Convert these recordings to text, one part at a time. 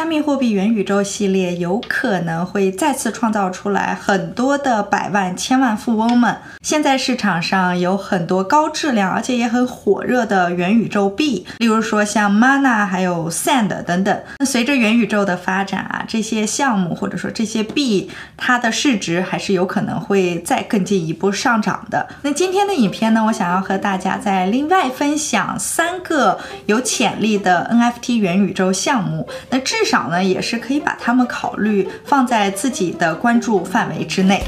加密货币元宇宙系列有可能会再次创造出来很多的百万、千万富翁们。现在市场上有很多高质量而且也很火热的元宇宙币，例如说像 Mana 还有 Sand 等等。那随着元宇宙的发展啊，这些项目或者说这些币，它的市值还是有可能会再更进一步上涨的。那今天的影片呢，我想要和大家再另外分享三个有潜力的 NFT 元宇宙项目。那至少呢，也是可以把他们考虑放在自己的关注范围之内。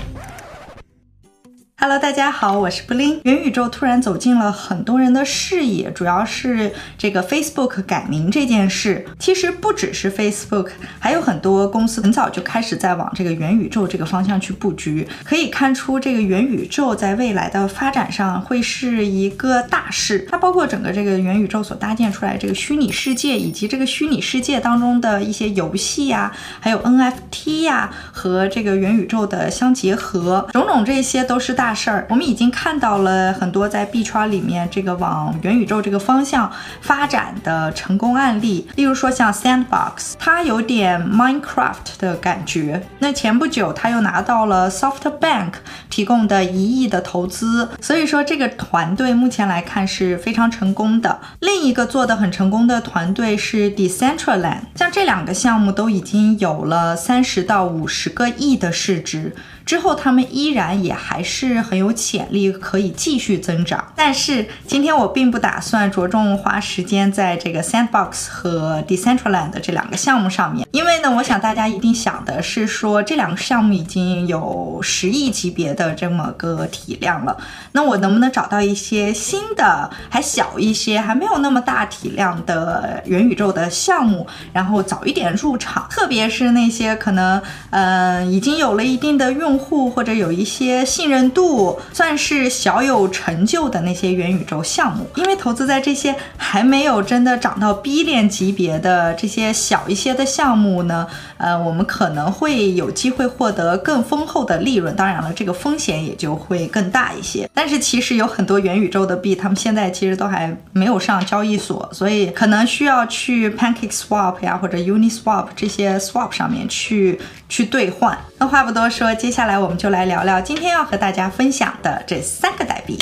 Hello，大家好，我是布灵。元宇宙突然走进了很多人的视野，主要是这个 Facebook 改名这件事。其实不只是 Facebook，还有很多公司很早就开始在往这个元宇宙这个方向去布局。可以看出，这个元宇宙在未来的发展上会是一个大事。它包括整个这个元宇宙所搭建出来这个虚拟世界，以及这个虚拟世界当中的一些游戏呀，还有 NFT 呀和这个元宇宙的相结合，种种这些都是大。事儿，我们已经看到了很多在币圈里面这个往元宇宙这个方向发展的成功案例，例如说像 Sandbox，它有点 Minecraft 的感觉。那前不久他又拿到了 SoftBank 提供的一亿的投资，所以说这个团队目前来看是非常成功的。另一个做的很成功的团队是 Decentraland，像这两个项目都已经有了三十到五十个亿的市值。之后，他们依然也还是很有潜力，可以继续增长。但是今天我并不打算着重花时间在这个 Sandbox 和 Decentraland 这两个项目上面，因为呢，我想大家一定想的是说这两个项目已经有十亿级别的这么个体量了，那我能不能找到一些新的，还小一些，还没有那么大体量的元宇宙的项目，然后早一点入场？特别是那些可能，嗯，已经有了一定的用。用户或者有一些信任度，算是小有成就的那些元宇宙项目，因为投资在这些还没有真的涨到 B 链级别的这些小一些的项目呢，呃，我们可能会有机会获得更丰厚的利润。当然了，这个风险也就会更大一些。但是其实有很多元宇宙的币，他们现在其实都还没有上交易所，所以可能需要去 Pancake Swap 呀或者 Uniswap 这些 Swap 上面去去兑换。那话不多说，接下下来我们就来聊聊今天要和大家分享的这三个代币。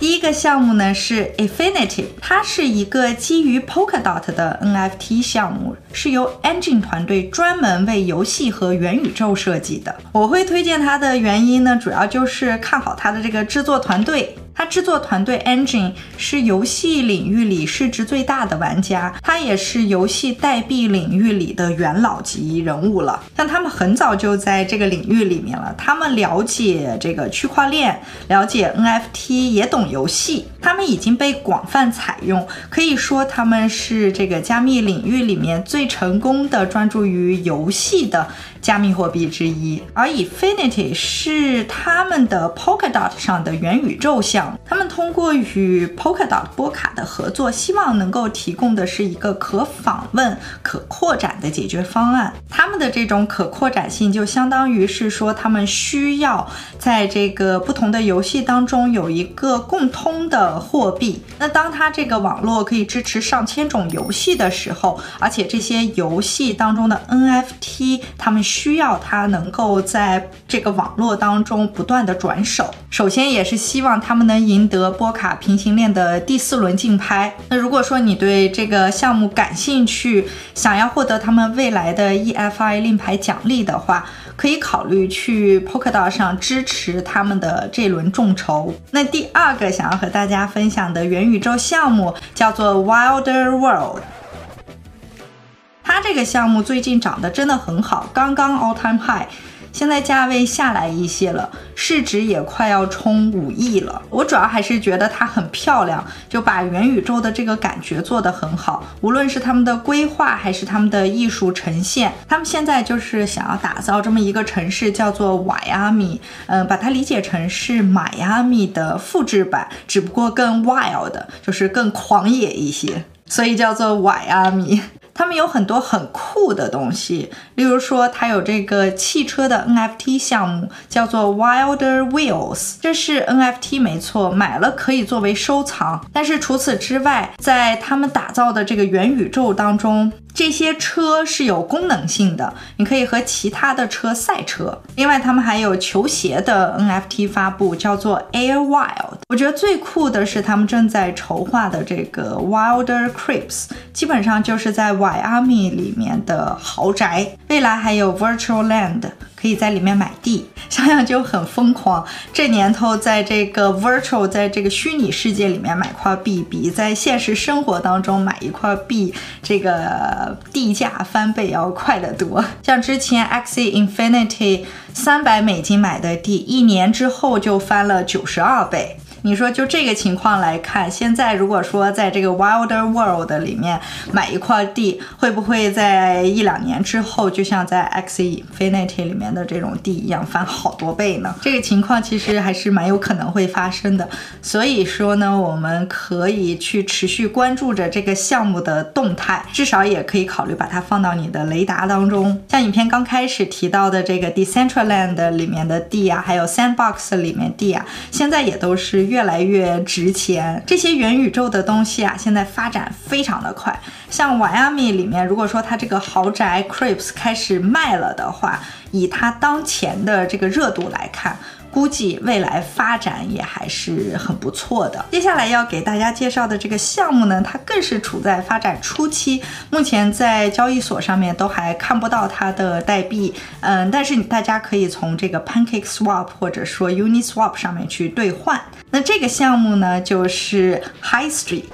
第一个项目呢是 Infinity，它是一个基于 Polkadot 的 NFT 项目，是由 Engine 团队专门为游戏和元宇宙设计的。我会推荐它的原因呢，主要就是看好它的这个制作团队。他制作团队 Engine 是游戏领域里市值最大的玩家，他也是游戏代币领域里的元老级人物了。像他们很早就在这个领域里面了，他们了解这个区块链，了解 NFT，也懂游戏。他们已经被广泛采用，可以说他们是这个加密领域里面最成功的专注于游戏的。加密货币之一，而 Infinity 是他们的 Polkadot 上的元宇宙项目。他们通过与 Polkadot 波卡的合作，希望能够提供的是一个可访问、可扩展的解决方案。他们的这种可扩展性，就相当于是说，他们需要在这个不同的游戏当中有一个共通的货币。那当它这个网络可以支持上千种游戏的时候，而且这些游戏当中的 NFT，他们。需要它能够在这个网络当中不断的转手，首先也是希望他们能赢得波卡平行链的第四轮竞拍。那如果说你对这个项目感兴趣，想要获得他们未来的 EFI 令牌奖励的话，可以考虑去 Polkadot 上支持他们的这轮众筹。那第二个想要和大家分享的元宇宙项目叫做 Wilder World。它这个项目最近涨得真的很好，刚刚 all time high，现在价位下来一些了，市值也快要冲五亿了。我主要还是觉得它很漂亮，就把元宇宙的这个感觉做得很好，无论是他们的规划还是他们的艺术呈现，他们现在就是想要打造这么一个城市，叫做瓦亚米，嗯，把它理解成是迈阿密的复制版，只不过更 wild，就是更狂野一些，所以叫做瓦亚米。他们有很多很酷的东西，例如说，它有这个汽车的 NFT 项目，叫做 Wilder Wheels，这是 NFT 没错，买了可以作为收藏。但是除此之外，在他们打造的这个元宇宙当中。这些车是有功能性的，你可以和其他的车赛车。另外，他们还有球鞋的 NFT 发布，叫做 Air Wild。我觉得最酷的是他们正在筹划的这个 Wilder Creeps，基本上就是在 Y a m i 里面的豪宅。未来还有 Virtual Land。可以在里面买地，想想就很疯狂。这年头，在这个 virtual，在这个虚拟世界里面买块地，比在现实生活当中买一块地，这个地价翻倍要快得多。像之前 Axie Infinity 三百美金买的地，一年之后就翻了九十二倍。你说就这个情况来看，现在如果说在这个 Wilder World 里面买一块地，会不会在一两年之后，就像在 XE Infinity 里面的这种地一样翻好多倍呢？这个情况其实还是蛮有可能会发生的。所以说呢，我们可以去持续关注着这个项目的动态，至少也可以考虑把它放到你的雷达当中。像影片刚开始提到的这个 Decentraland 里面的地啊，还有 Sandbox 里面地啊，现在也都是。越来越值钱，这些元宇宙的东西啊，现在发展非常的快。像 Miami 里面，如果说它这个豪宅 Creeps 开始卖了的话，以它当前的这个热度来看。估计未来发展也还是很不错的。接下来要给大家介绍的这个项目呢，它更是处在发展初期，目前在交易所上面都还看不到它的代币。嗯，但是大家可以从这个 Pancake Swap 或者说 Uniswap 上面去兑换。那这个项目呢，就是 High Street，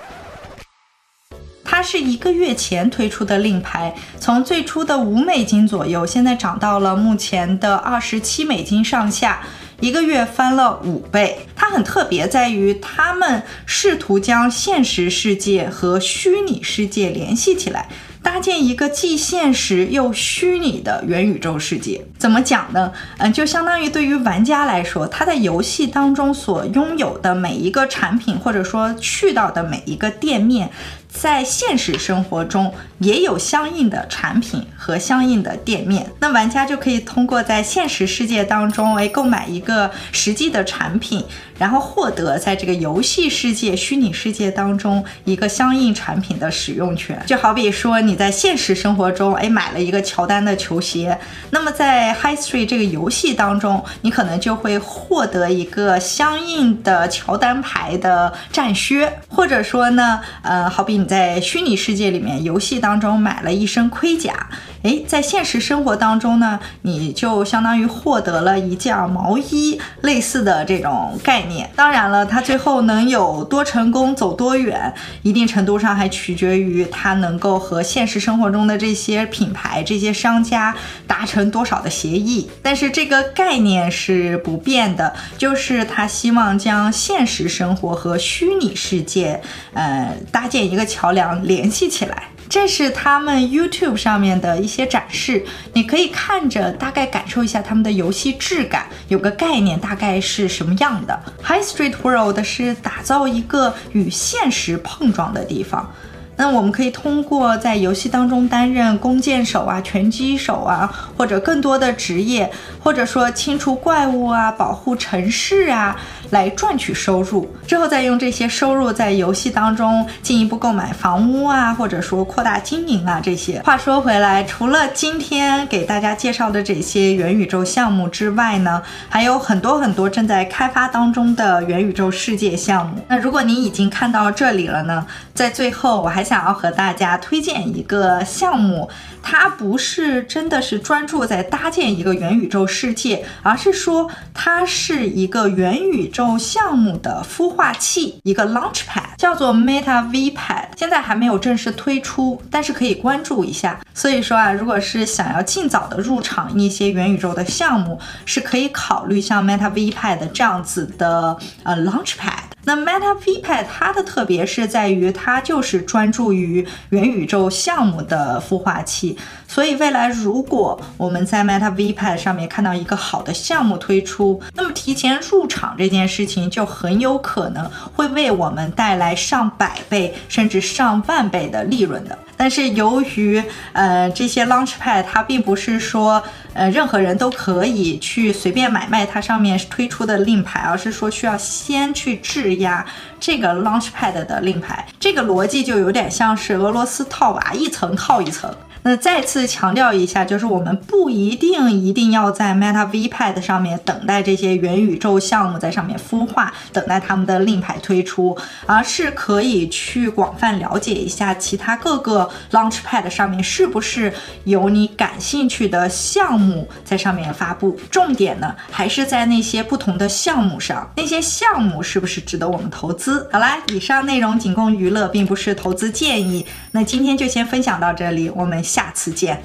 是一个月前推出的令牌，从最初的五美金左右，现在涨到了目前的二十七美金上下。一个月翻了五倍，它很特别，在于他们试图将现实世界和虚拟世界联系起来，搭建一个既现实又虚拟的元宇宙世界。怎么讲呢？嗯，就相当于对于玩家来说，他在游戏当中所拥有的每一个产品，或者说去到的每一个店面。在现实生活中也有相应的产品和相应的店面，那玩家就可以通过在现实世界当中诶购买一个实际的产品，然后获得在这个游戏世界、虚拟世界当中一个相应产品的使用权。就好比说你在现实生活中哎买了一个乔丹的球鞋，那么在 High Street 这个游戏当中，你可能就会获得一个相应的乔丹牌的战靴，或者说呢，呃，好比你。在虚拟世界里面，游戏当中买了一身盔甲，诶，在现实生活当中呢，你就相当于获得了一件毛衣，类似的这种概念。当然了，它最后能有多成功、走多远，一定程度上还取决于它能够和现实生活中的这些品牌、这些商家达成多少的协议。但是这个概念是不变的，就是他希望将现实生活和虚拟世界，呃，搭建一个。桥梁联系起来，这是他们 YouTube 上面的一些展示，你可以看着大概感受一下他们的游戏质感，有个概念大概是什么样的。High Street World 是打造一个与现实碰撞的地方。那我们可以通过在游戏当中担任弓箭手啊、拳击手啊，或者更多的职业，或者说清除怪物啊、保护城市啊，来赚取收入。之后再用这些收入在游戏当中进一步购买房屋啊，或者说扩大经营啊这些。话说回来，除了今天给大家介绍的这些元宇宙项目之外呢，还有很多很多正在开发当中的元宇宙世界项目。那如果您已经看到这里了呢，在最后我还。想要和大家推荐一个项目，它不是真的是专注在搭建一个元宇宙世界，而是说它是一个元宇宙项目的孵化器，一个 launchpad，叫做 Meta V Pad。现在还没有正式推出，但是可以关注一下。所以说啊，如果是想要尽早的入场一些元宇宙的项目，是可以考虑像 Meta V Pad 这样子的呃 launchpad。那 Meta V Pad 它的特别是在于，它就是专注于元宇宙项目的孵化器。所以未来如果我们在 Meta V Pad 上面看到一个好的项目推出，那么提前入场这件事情就很有可能会为我们带来上百倍甚至上万倍的利润的。但是由于呃这些 Launchpad 它并不是说呃任何人都可以去随便买卖它上面推出的令牌，而是说需要先去质押这个 Launchpad 的令牌。这个逻辑就有点像是俄罗斯套娃，一层套一层。那再次强调一下，就是我们不一定一定要在 Meta V Pad 上面等待这些元宇宙项目在上面孵化，等待他们的令牌推出，而是可以去广泛了解一下其他各个 Launch Pad 上面是不是有你感兴趣的项目目在上面发布。重点呢，还是在那些不同的项目上，那些项目是不是值得我们投资？好啦，以上内容仅供娱乐，并不是投资建议。那今天就先分享到这里，我们。下次见。